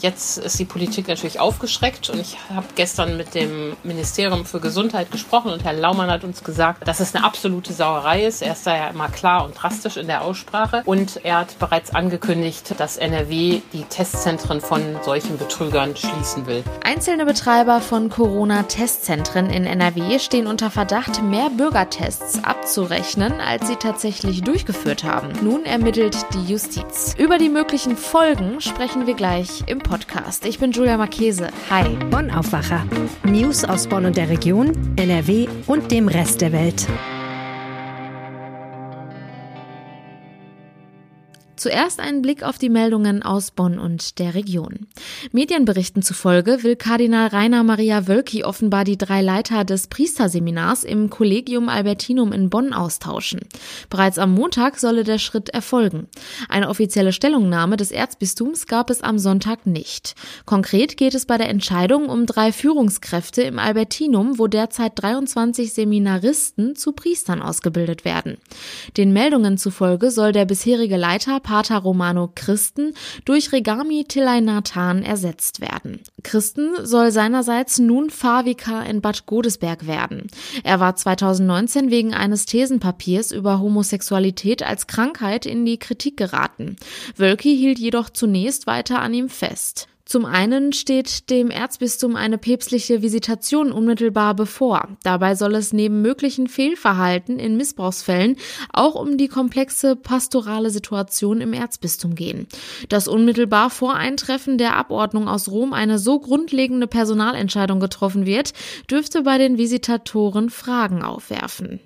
Jetzt ist die Politik natürlich aufgeschreckt und ich habe gestern mit dem Ministerium für Gesundheit gesprochen und Herr Laumann hat uns gesagt, dass es eine absolute Sauerei ist. Er ist da ja immer klar und drastisch in der Aussprache und er hat bereits angekündigt, dass NRW die Testzentren von solchen Betrügern schließen will. Einzelne Betreiber von Corona-Testzentren in NRW stehen unter Verdacht, mehr Bürgertests abzurechnen, als sie tatsächlich durchgeführt haben. Nun ermittelt die Justiz. Über die möglichen Folgen sprechen wir gleich im Podcast. Ich bin Julia Marchese. Hi. Bonn Aufwacher. News aus Bonn und der Region, NRW und dem Rest der Welt. Zuerst ein Blick auf die Meldungen aus Bonn und der Region. Medienberichten zufolge will Kardinal Rainer Maria Wölki offenbar die drei Leiter des Priesterseminars im Collegium Albertinum in Bonn austauschen. Bereits am Montag solle der Schritt erfolgen. Eine offizielle Stellungnahme des Erzbistums gab es am Sonntag nicht. Konkret geht es bei der Entscheidung um drei Führungskräfte im Albertinum, wo derzeit 23 Seminaristen zu Priestern ausgebildet werden. Den Meldungen zufolge soll der bisherige Leiter Pater Romano Christen durch Regami Tilainatan ersetzt werden. Christen soll seinerseits nun Fahrvikar in Bad Godesberg werden. Er war 2019 wegen eines Thesenpapiers über Homosexualität als Krankheit in die Kritik geraten. Wölki hielt jedoch zunächst weiter an ihm fest. Zum einen steht dem Erzbistum eine päpstliche Visitation unmittelbar bevor. Dabei soll es neben möglichen Fehlverhalten in Missbrauchsfällen auch um die komplexe pastorale Situation im Erzbistum gehen. Dass unmittelbar vor Eintreffen der Abordnung aus Rom eine so grundlegende Personalentscheidung getroffen wird, dürfte bei den Visitatoren Fragen aufwerfen.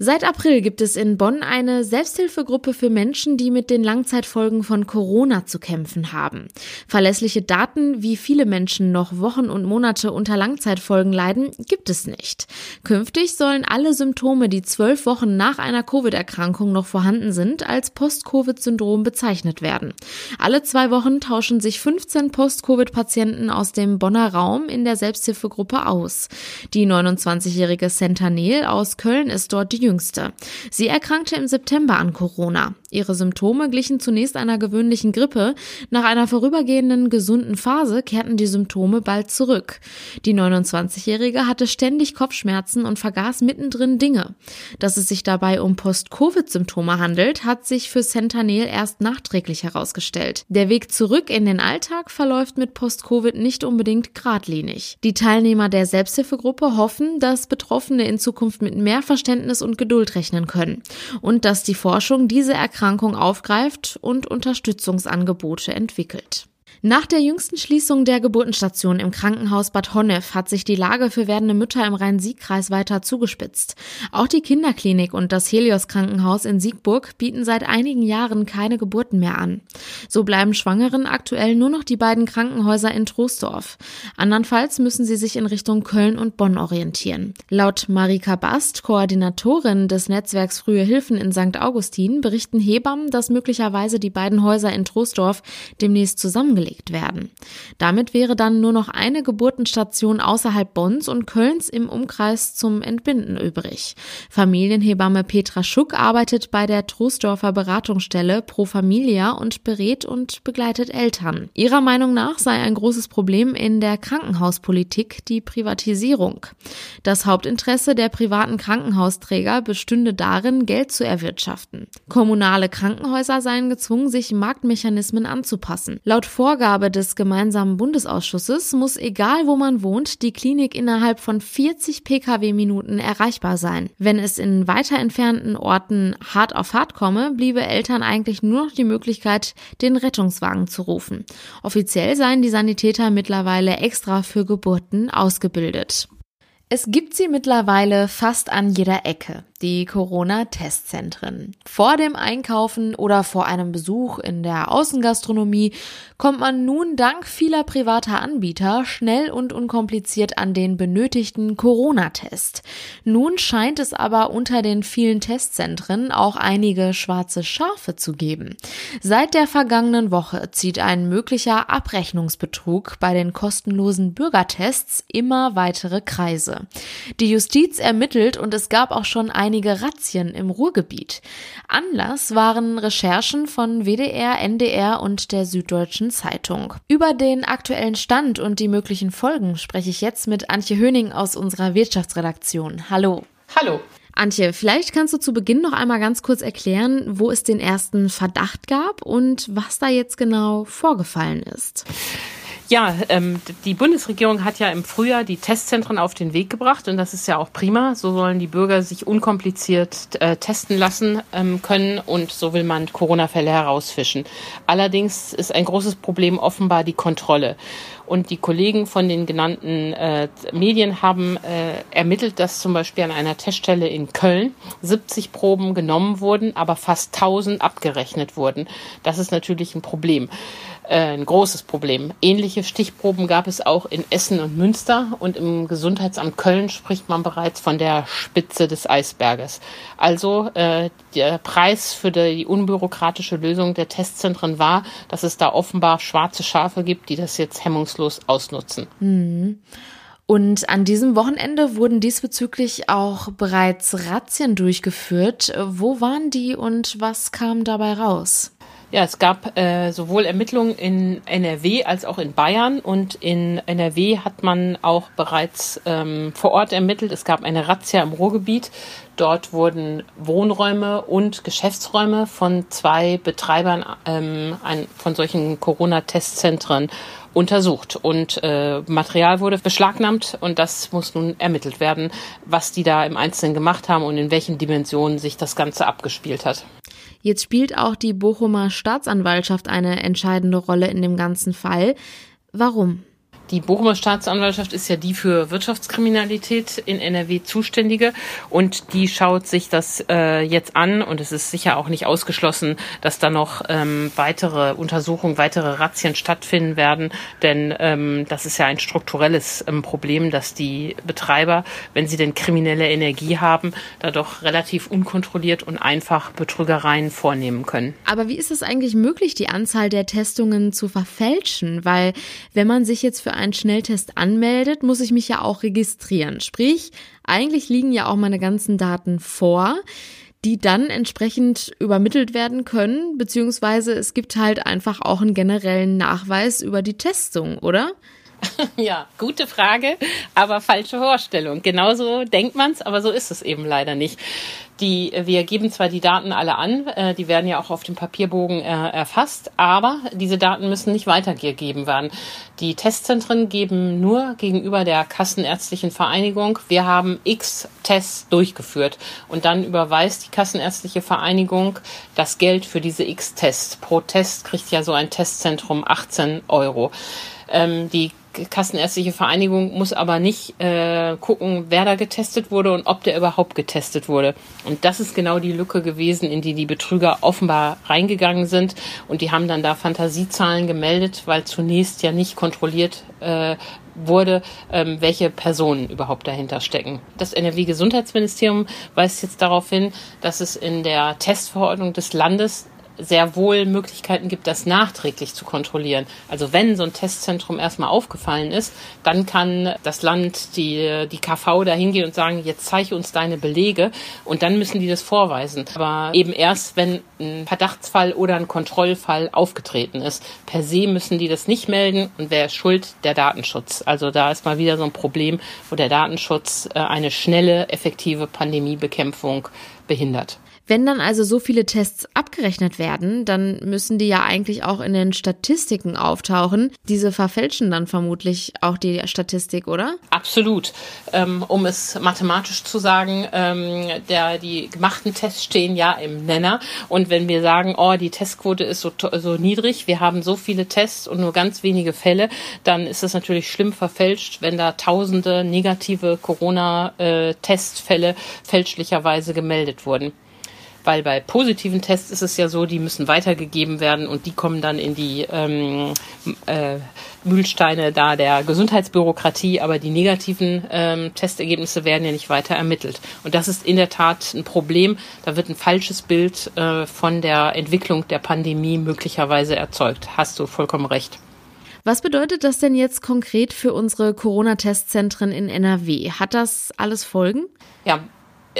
Seit April gibt es in Bonn eine Selbsthilfegruppe für Menschen, die mit den Langzeitfolgen von Corona zu kämpfen haben. Verlässliche Daten, wie viele Menschen noch Wochen und Monate unter Langzeitfolgen leiden, gibt es nicht. Künftig sollen alle Symptome, die zwölf Wochen nach einer Covid-Erkrankung noch vorhanden sind, als Post-Covid-Syndrom bezeichnet werden. Alle zwei Wochen tauschen sich 15 Post-Covid-Patienten aus dem Bonner Raum in der Selbsthilfegruppe aus. Die 29-jährige Centanel aus Köln ist dort die jüngste. Sie erkrankte im September an Corona. Ihre Symptome glichen zunächst einer gewöhnlichen Grippe. Nach einer vorübergehenden gesunden Phase kehrten die Symptome bald zurück. Die 29-Jährige hatte ständig Kopfschmerzen und vergaß mittendrin Dinge. Dass es sich dabei um Post-Covid-Symptome handelt, hat sich für Centanel erst nachträglich herausgestellt. Der Weg zurück in den Alltag verläuft mit Post-Covid nicht unbedingt geradlinig. Die Teilnehmer der Selbsthilfegruppe hoffen, dass Betroffene in Zukunft mit mehr Verständnis und Geduld rechnen können und dass die Forschung diese Erkrankung aufgreift und Unterstützungsangebote entwickelt. Nach der jüngsten Schließung der Geburtenstation im Krankenhaus Bad Honnef hat sich die Lage für werdende Mütter im Rhein-Sieg-Kreis weiter zugespitzt. Auch die Kinderklinik und das Helios Krankenhaus in Siegburg bieten seit einigen Jahren keine Geburten mehr an. So bleiben Schwangeren aktuell nur noch die beiden Krankenhäuser in Troisdorf. Andernfalls müssen sie sich in Richtung Köln und Bonn orientieren. Laut Marika Bast, Koordinatorin des Netzwerks Frühe Hilfen in St. Augustin, berichten Hebammen, dass möglicherweise die beiden Häuser in Troisdorf demnächst zusammengelegt angelegt werden. Damit wäre dann nur noch eine Geburtenstation außerhalb Bonns und Kölns im Umkreis zum Entbinden übrig. Familienhebamme Petra Schuck arbeitet bei der Troisdorfer Beratungsstelle Pro Familia und berät und begleitet Eltern. Ihrer Meinung nach sei ein großes Problem in der Krankenhauspolitik die Privatisierung. Das Hauptinteresse der privaten Krankenhausträger bestünde darin, Geld zu erwirtschaften. Kommunale Krankenhäuser seien gezwungen, sich Marktmechanismen anzupassen. Laut Vorgaben Vorgabe des gemeinsamen Bundesausschusses muss, egal wo man wohnt, die Klinik innerhalb von 40 Pkw-Minuten erreichbar sein. Wenn es in weiter entfernten Orten hart auf hart komme, bliebe Eltern eigentlich nur noch die Möglichkeit, den Rettungswagen zu rufen. Offiziell seien die Sanitäter mittlerweile extra für Geburten ausgebildet. Es gibt sie mittlerweile fast an jeder Ecke die Corona-Testzentren. Vor dem Einkaufen oder vor einem Besuch in der Außengastronomie kommt man nun dank vieler privater Anbieter schnell und unkompliziert an den benötigten Corona-Test. Nun scheint es aber unter den vielen Testzentren auch einige schwarze Schafe zu geben. Seit der vergangenen Woche zieht ein möglicher Abrechnungsbetrug bei den kostenlosen Bürgertests immer weitere Kreise. Die Justiz ermittelt und es gab auch schon ein einige Razzien im Ruhrgebiet. Anlass waren Recherchen von WDR, NDR und der Süddeutschen Zeitung. Über den aktuellen Stand und die möglichen Folgen spreche ich jetzt mit Antje Höning aus unserer Wirtschaftsredaktion. Hallo. Hallo. Antje, vielleicht kannst du zu Beginn noch einmal ganz kurz erklären, wo es den ersten Verdacht gab und was da jetzt genau vorgefallen ist. Ja, ähm, die Bundesregierung hat ja im Frühjahr die Testzentren auf den Weg gebracht und das ist ja auch prima. So sollen die Bürger sich unkompliziert äh, testen lassen ähm, können und so will man Corona-Fälle herausfischen. Allerdings ist ein großes Problem offenbar die Kontrolle. Und die Kollegen von den genannten äh, Medien haben äh, ermittelt, dass zum Beispiel an einer Teststelle in Köln 70 Proben genommen wurden, aber fast 1000 abgerechnet wurden. Das ist natürlich ein Problem äh, ein großes Problem. Ähnliche Stichproben gab es auch in Essen und Münster und im Gesundheitsamt Köln spricht man bereits von der Spitze des Eisberges. Also äh, der Preis für die unbürokratische Lösung der Testzentren war, dass es da offenbar schwarze Schafe gibt, die das jetzt hemmungslos ausnutzen. Mhm. Und an diesem Wochenende wurden diesbezüglich auch bereits Razzien durchgeführt. Wo waren die und was kam dabei raus? Ja, es gab äh, sowohl Ermittlungen in NRW als auch in Bayern und in NRW hat man auch bereits ähm, vor Ort ermittelt. Es gab eine Razzia im Ruhrgebiet. Dort wurden Wohnräume und Geschäftsräume von zwei Betreibern ähm, ein, von solchen Corona-Testzentren untersucht und äh, Material wurde beschlagnahmt und das muss nun ermittelt werden, was die da im Einzelnen gemacht haben und in welchen Dimensionen sich das Ganze abgespielt hat. Jetzt spielt auch die Bochumer Staatsanwaltschaft eine entscheidende Rolle in dem ganzen Fall. Warum? Die Bochumer Staatsanwaltschaft ist ja die für Wirtschaftskriminalität in NRW zuständige und die schaut sich das äh, jetzt an und es ist sicher auch nicht ausgeschlossen, dass da noch ähm, weitere Untersuchungen, weitere Razzien stattfinden werden, denn ähm, das ist ja ein strukturelles ähm, Problem, dass die Betreiber, wenn sie denn kriminelle Energie haben, da doch relativ unkontrolliert und einfach Betrügereien vornehmen können. Aber wie ist es eigentlich möglich, die Anzahl der Testungen zu verfälschen? Weil wenn man sich jetzt für einen Schnelltest anmeldet, muss ich mich ja auch registrieren. Sprich, eigentlich liegen ja auch meine ganzen Daten vor die dann entsprechend übermittelt werden können, beziehungsweise es gibt halt einfach auch einen generellen Nachweis über die Testung, oder? Ja, gute Frage, aber falsche Vorstellung. Genauso denkt man's, aber so ist es eben leider nicht. Die, wir geben zwar die Daten alle an, äh, die werden ja auch auf dem Papierbogen äh, erfasst, aber diese Daten müssen nicht weitergegeben werden. Die Testzentren geben nur gegenüber der Kassenärztlichen Vereinigung, wir haben x Tests durchgeführt und dann überweist die Kassenärztliche Vereinigung das Geld für diese x Tests. Pro Test kriegt ja so ein Testzentrum 18 Euro. Ähm, die Kassenärztliche Vereinigung muss aber nicht äh, gucken, wer da getestet wurde und ob der überhaupt getestet wurde. Und das ist genau die Lücke gewesen, in die die Betrüger offenbar reingegangen sind. Und die haben dann da Fantasiezahlen gemeldet, weil zunächst ja nicht kontrolliert äh, wurde, ähm, welche Personen überhaupt dahinter stecken. Das NRW-Gesundheitsministerium weist jetzt darauf hin, dass es in der Testverordnung des Landes sehr wohl Möglichkeiten gibt, das nachträglich zu kontrollieren. Also wenn so ein Testzentrum erstmal aufgefallen ist, dann kann das Land, die, die KV da hingehen und sagen, jetzt zeige uns deine Belege und dann müssen die das vorweisen. Aber eben erst, wenn ein Verdachtsfall oder ein Kontrollfall aufgetreten ist. Per se müssen die das nicht melden und wer ist schuld? Der Datenschutz. Also da ist mal wieder so ein Problem, wo der Datenschutz äh, eine schnelle, effektive Pandemiebekämpfung behindert. Wenn dann also so viele Tests abgerechnet werden, dann müssen die ja eigentlich auch in den Statistiken auftauchen. Diese verfälschen dann vermutlich auch die Statistik, oder? Absolut. Ähm, um es mathematisch zu sagen, ähm, der, die gemachten Tests stehen ja im Nenner. Und wenn wir sagen, oh, die Testquote ist so, so niedrig, wir haben so viele Tests und nur ganz wenige Fälle, dann ist es natürlich schlimm verfälscht, wenn da tausende negative Corona-Testfälle äh, fälschlicherweise gemeldet wurden weil bei positiven Tests ist es ja so, die müssen weitergegeben werden und die kommen dann in die ähm, äh, Mühlsteine da der Gesundheitsbürokratie, aber die negativen ähm, Testergebnisse werden ja nicht weiter ermittelt. Und das ist in der Tat ein Problem. Da wird ein falsches Bild äh, von der Entwicklung der Pandemie möglicherweise erzeugt. Hast du vollkommen recht. Was bedeutet das denn jetzt konkret für unsere Corona-Testzentren in NRW? Hat das alles Folgen? Ja,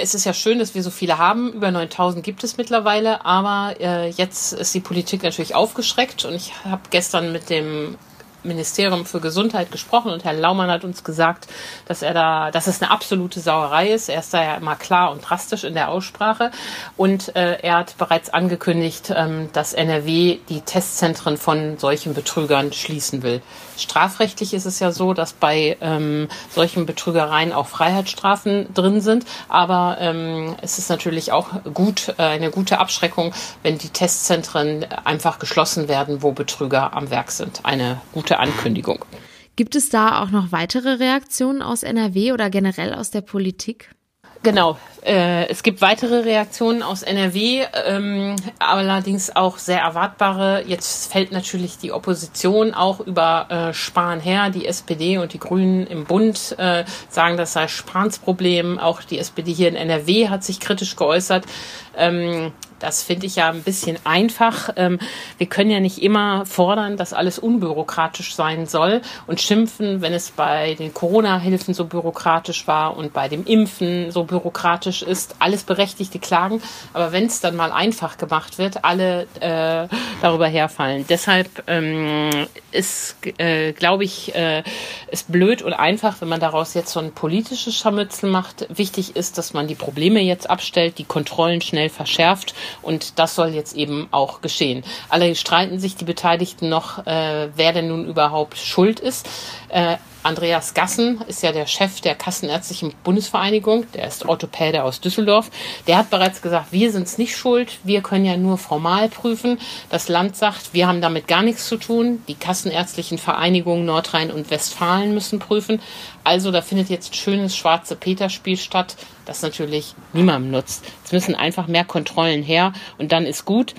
es ist ja schön, dass wir so viele haben. Über 9000 gibt es mittlerweile. Aber äh, jetzt ist die Politik natürlich aufgeschreckt. Und ich habe gestern mit dem Ministerium für Gesundheit gesprochen und Herr Laumann hat uns gesagt, dass er da, dass es eine absolute Sauerei ist. Er ist da ja immer klar und drastisch in der Aussprache und äh, er hat bereits angekündigt, ähm, dass NRW die Testzentren von solchen Betrügern schließen will. Strafrechtlich ist es ja so, dass bei ähm, solchen Betrügereien auch Freiheitsstrafen drin sind, aber ähm, es ist natürlich auch gut, äh, eine gute Abschreckung, wenn die Testzentren einfach geschlossen werden, wo Betrüger am Werk sind. Eine gute Ankündigung. Gibt es da auch noch weitere Reaktionen aus NRW oder generell aus der Politik? Genau. Äh, es gibt weitere Reaktionen aus NRW, ähm, allerdings auch sehr erwartbare. Jetzt fällt natürlich die Opposition auch über äh, Spahn her. Die SPD und die Grünen im Bund äh, sagen, das sei Spahns Problem. Auch die SPD hier in NRW hat sich kritisch geäußert. Ähm, das finde ich ja ein bisschen einfach. Ähm, wir können ja nicht immer fordern, dass alles unbürokratisch sein soll und schimpfen, wenn es bei den Corona-Hilfen so bürokratisch war und bei dem Impfen so bürokratisch ist. Alles berechtigte Klagen. Aber wenn es dann mal einfach gemacht wird, alle äh, darüber herfallen. Deshalb ähm, ist, äh, glaube ich, äh, ist blöd und einfach, wenn man daraus jetzt so ein politisches Scharmützel macht. Wichtig ist, dass man die Probleme jetzt abstellt, die Kontrollen schnell verschärft und das soll jetzt eben auch geschehen. Alle streiten sich die Beteiligten noch, äh, wer denn nun überhaupt schuld ist. Äh, Andreas Gassen ist ja der Chef der Kassenärztlichen Bundesvereinigung, der ist Orthopäde aus Düsseldorf. Der hat bereits gesagt, wir sind es nicht schuld, wir können ja nur formal prüfen. Das Land sagt, wir haben damit gar nichts zu tun. Die Kassenärztlichen Vereinigungen Nordrhein und Westfalen müssen prüfen. Also da findet jetzt schönes schwarze Peter-Spiel statt, das natürlich niemandem nutzt. Es müssen einfach mehr Kontrollen her und dann ist gut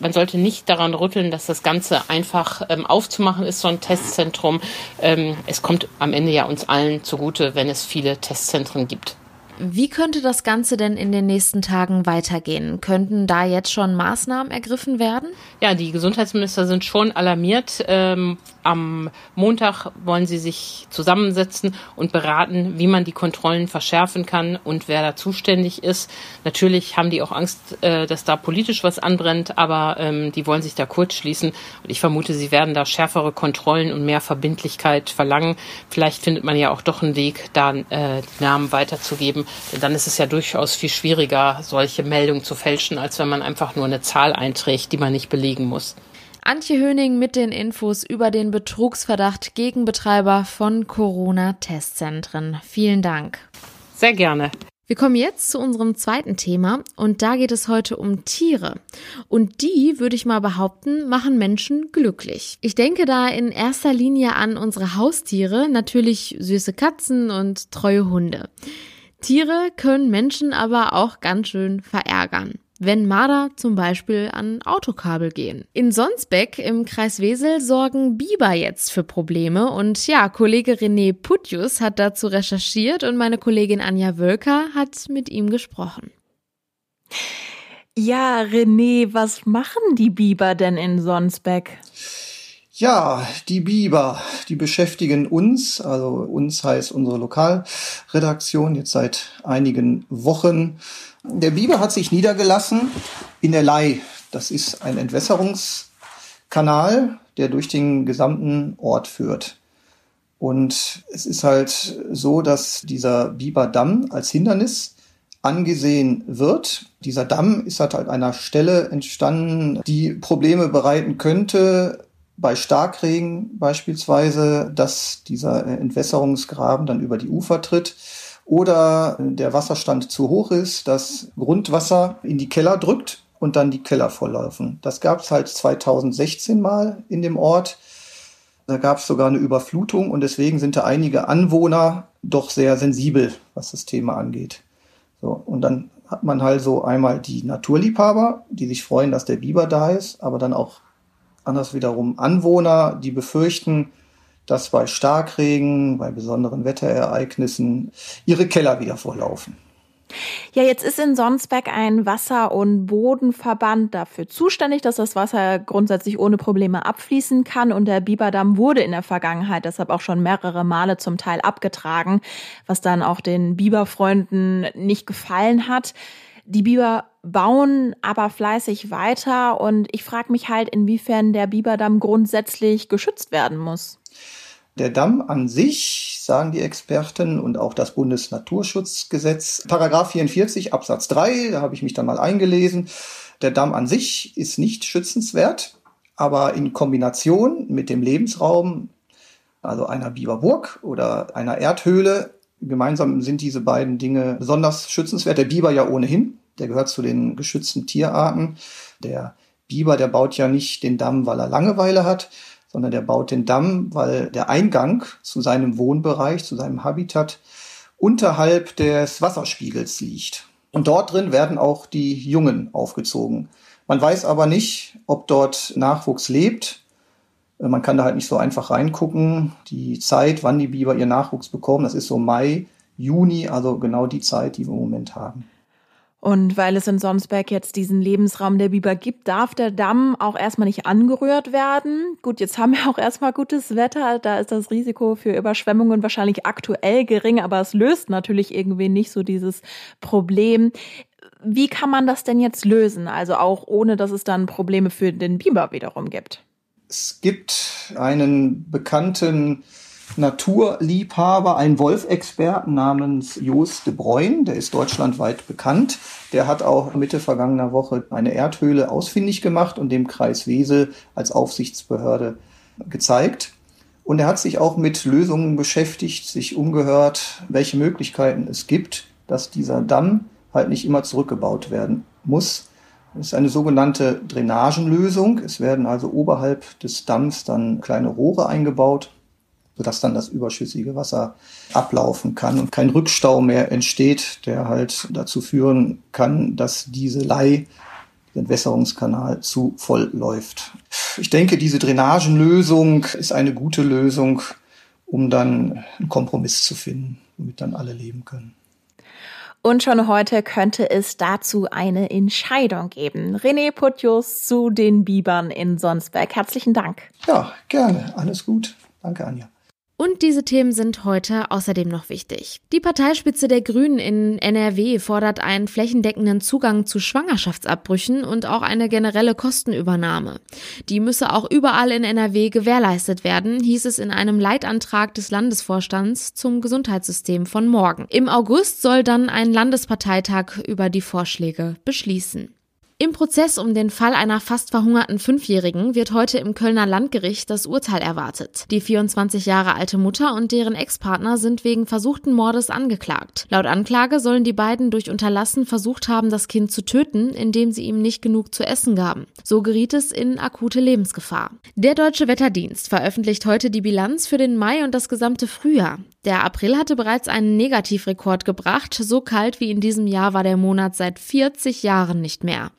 man sollte nicht daran rütteln, dass das Ganze einfach ähm, aufzumachen ist, so ein Testzentrum. Ähm, es kommt am Ende ja uns allen zugute, wenn es viele Testzentren gibt. Wie könnte das Ganze denn in den nächsten Tagen weitergehen? Könnten da jetzt schon Maßnahmen ergriffen werden? Ja, die Gesundheitsminister sind schon alarmiert. Ähm, am Montag wollen sie sich zusammensetzen und beraten, wie man die Kontrollen verschärfen kann und wer da zuständig ist. Natürlich haben die auch Angst, äh, dass da politisch was anbrennt, aber ähm, die wollen sich da kurz schließen. Und ich vermute, sie werden da schärfere Kontrollen und mehr Verbindlichkeit verlangen. Vielleicht findet man ja auch doch einen Weg, da äh, die Namen weiterzugeben denn dann ist es ja durchaus viel schwieriger, solche Meldungen zu fälschen, als wenn man einfach nur eine Zahl einträgt, die man nicht belegen muss. Antje Höning mit den Infos über den Betrugsverdacht gegen Betreiber von Corona-Testzentren. Vielen Dank. Sehr gerne. Wir kommen jetzt zu unserem zweiten Thema und da geht es heute um Tiere. Und die, würde ich mal behaupten, machen Menschen glücklich. Ich denke da in erster Linie an unsere Haustiere, natürlich süße Katzen und treue Hunde. Tiere können Menschen aber auch ganz schön verärgern wenn Marder zum Beispiel an Autokabel gehen. In Sonsbeck im Kreis Wesel sorgen Biber jetzt für Probleme und ja, Kollege René Putjus hat dazu recherchiert und meine Kollegin Anja Wölker hat mit ihm gesprochen. Ja, René, was machen die Biber denn in Sonsbeck? Ja, die Biber, die beschäftigen uns, also uns heißt unsere Lokalredaktion jetzt seit einigen Wochen. Der Biber hat sich niedergelassen in der Lei. Das ist ein Entwässerungskanal, der durch den gesamten Ort führt. Und es ist halt so, dass dieser Biberdamm als Hindernis angesehen wird. Dieser Damm ist halt an einer Stelle entstanden, die Probleme bereiten könnte, bei Starkregen beispielsweise, dass dieser Entwässerungsgraben dann über die Ufer tritt oder der Wasserstand zu hoch ist, dass Grundwasser in die Keller drückt und dann die Keller volllaufen. Das gab es halt 2016 mal in dem Ort. Da gab es sogar eine Überflutung und deswegen sind da einige Anwohner doch sehr sensibel, was das Thema angeht. So, und dann hat man halt so einmal die Naturliebhaber, die sich freuen, dass der Biber da ist, aber dann auch anders wiederum Anwohner, die befürchten, dass bei Starkregen, bei besonderen Wetterereignissen ihre Keller wieder vorlaufen. Ja, jetzt ist in Sonsbeck ein Wasser- und Bodenverband dafür zuständig, dass das Wasser grundsätzlich ohne Probleme abfließen kann. Und der Biberdamm wurde in der Vergangenheit deshalb auch schon mehrere Male zum Teil abgetragen, was dann auch den Biberfreunden nicht gefallen hat. Die Biber bauen aber fleißig weiter und ich frage mich halt, inwiefern der Biberdamm grundsätzlich geschützt werden muss. Der Damm an sich, sagen die Experten und auch das Bundesnaturschutzgesetz, Paragraph 44 Absatz 3, da habe ich mich dann mal eingelesen. Der Damm an sich ist nicht schützenswert, aber in Kombination mit dem Lebensraum, also einer Biberburg oder einer Erdhöhle, gemeinsam sind diese beiden Dinge besonders schützenswert. Der Biber ja ohnehin, der gehört zu den geschützten Tierarten. Der Biber, der baut ja nicht den Damm, weil er Langeweile hat, sondern der baut den Damm, weil der Eingang zu seinem Wohnbereich, zu seinem Habitat unterhalb des Wasserspiegels liegt. Und dort drin werden auch die Jungen aufgezogen. Man weiß aber nicht, ob dort Nachwuchs lebt. Man kann da halt nicht so einfach reingucken. Die Zeit, wann die Biber ihr Nachwuchs bekommen, das ist so Mai, Juni, also genau die Zeit, die wir im Moment haben. Und weil es in Sonsberg jetzt diesen Lebensraum der Biber gibt, darf der Damm auch erstmal nicht angerührt werden. Gut, jetzt haben wir auch erstmal gutes Wetter. Da ist das Risiko für Überschwemmungen wahrscheinlich aktuell gering, aber es löst natürlich irgendwie nicht so dieses Problem. Wie kann man das denn jetzt lösen? Also auch ohne, dass es dann Probleme für den Biber wiederum gibt. Es gibt einen bekannten Naturliebhaber, einen Wolfexperten namens Jos de Bruyn, der ist deutschlandweit bekannt. Der hat auch Mitte vergangener Woche eine Erdhöhle ausfindig gemacht und dem Kreis Wesel als Aufsichtsbehörde gezeigt. Und er hat sich auch mit Lösungen beschäftigt, sich umgehört, welche Möglichkeiten es gibt, dass dieser Damm halt nicht immer zurückgebaut werden muss. Das ist eine sogenannte Drainagenlösung. Es werden also oberhalb des Damms dann kleine Rohre eingebaut, sodass dann das überschüssige Wasser ablaufen kann und kein Rückstau mehr entsteht, der halt dazu führen kann, dass diese Lei, der Entwässerungskanal, zu voll läuft. Ich denke, diese Drainagenlösung ist eine gute Lösung, um dann einen Kompromiss zu finden, womit dann alle leben können. Und schon heute könnte es dazu eine Entscheidung geben. René Putjus zu den Bibern in Sonsberg. Herzlichen Dank. Ja, gerne. Alles gut. Danke, Anja. Und diese Themen sind heute außerdem noch wichtig. Die Parteispitze der Grünen in NRW fordert einen flächendeckenden Zugang zu Schwangerschaftsabbrüchen und auch eine generelle Kostenübernahme. Die müsse auch überall in NRW gewährleistet werden, hieß es in einem Leitantrag des Landesvorstands zum Gesundheitssystem von morgen. Im August soll dann ein Landesparteitag über die Vorschläge beschließen. Im Prozess um den Fall einer fast verhungerten Fünfjährigen wird heute im Kölner Landgericht das Urteil erwartet. Die 24 Jahre alte Mutter und deren Ex-Partner sind wegen versuchten Mordes angeklagt. Laut Anklage sollen die beiden durch Unterlassen versucht haben, das Kind zu töten, indem sie ihm nicht genug zu essen gaben. So geriet es in akute Lebensgefahr. Der Deutsche Wetterdienst veröffentlicht heute die Bilanz für den Mai und das gesamte Frühjahr. Der April hatte bereits einen Negativrekord gebracht. So kalt wie in diesem Jahr war der Monat seit 40 Jahren nicht mehr.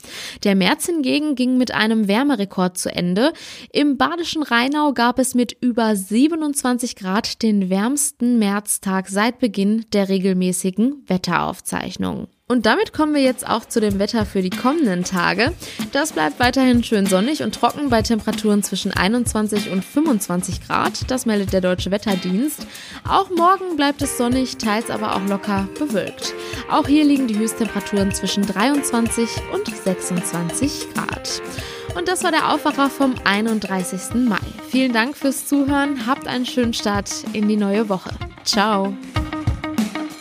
Der März hingegen ging mit einem Wärmerekord zu Ende. Im badischen Rheinau gab es mit über 27 Grad den wärmsten Märztag seit Beginn der regelmäßigen Wetteraufzeichnungen. Und damit kommen wir jetzt auch zu dem Wetter für die kommenden Tage. Das bleibt weiterhin schön sonnig und trocken bei Temperaturen zwischen 21 und 25 Grad. Das meldet der Deutsche Wetterdienst. Auch morgen bleibt es sonnig, teils aber auch locker bewölkt. Auch hier liegen die Höchsttemperaturen zwischen 23 und 26 Grad. Und das war der Aufwacher vom 31. Mai. Vielen Dank fürs Zuhören. Habt einen schönen Start in die neue Woche. Ciao.